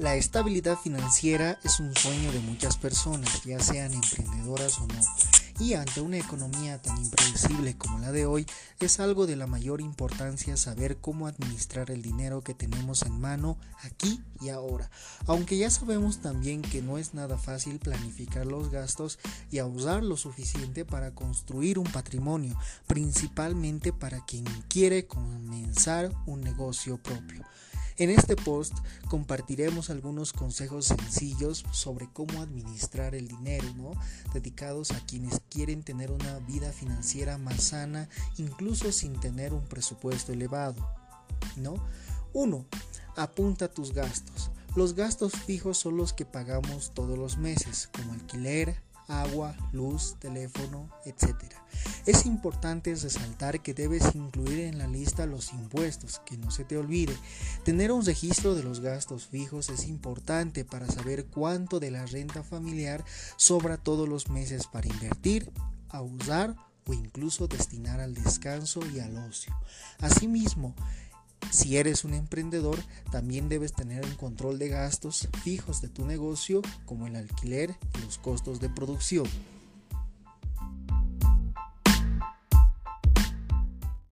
La estabilidad financiera es un sueño de muchas personas, ya sean emprendedoras o no. Y ante una economía tan impredecible como la de hoy, es algo de la mayor importancia saber cómo administrar el dinero que tenemos en mano aquí y ahora. Aunque ya sabemos también que no es nada fácil planificar los gastos y a usar lo suficiente para construir un patrimonio, principalmente para quien quiere comenzar un negocio propio. En este post compartiremos algunos consejos sencillos sobre cómo administrar el dinero, ¿no? dedicados a quienes quieren tener una vida financiera más sana, incluso sin tener un presupuesto elevado. ¿no? 1. Apunta tus gastos. Los gastos fijos son los que pagamos todos los meses, como alquiler, agua, luz, teléfono, etc. Es importante resaltar que debes incluir en la lista los impuestos, que no se te olvide. Tener un registro de los gastos fijos es importante para saber cuánto de la renta familiar sobra todos los meses para invertir, a usar o incluso destinar al descanso y al ocio. Asimismo, si eres un emprendedor, también debes tener un control de gastos fijos de tu negocio, como el alquiler y los costos de producción.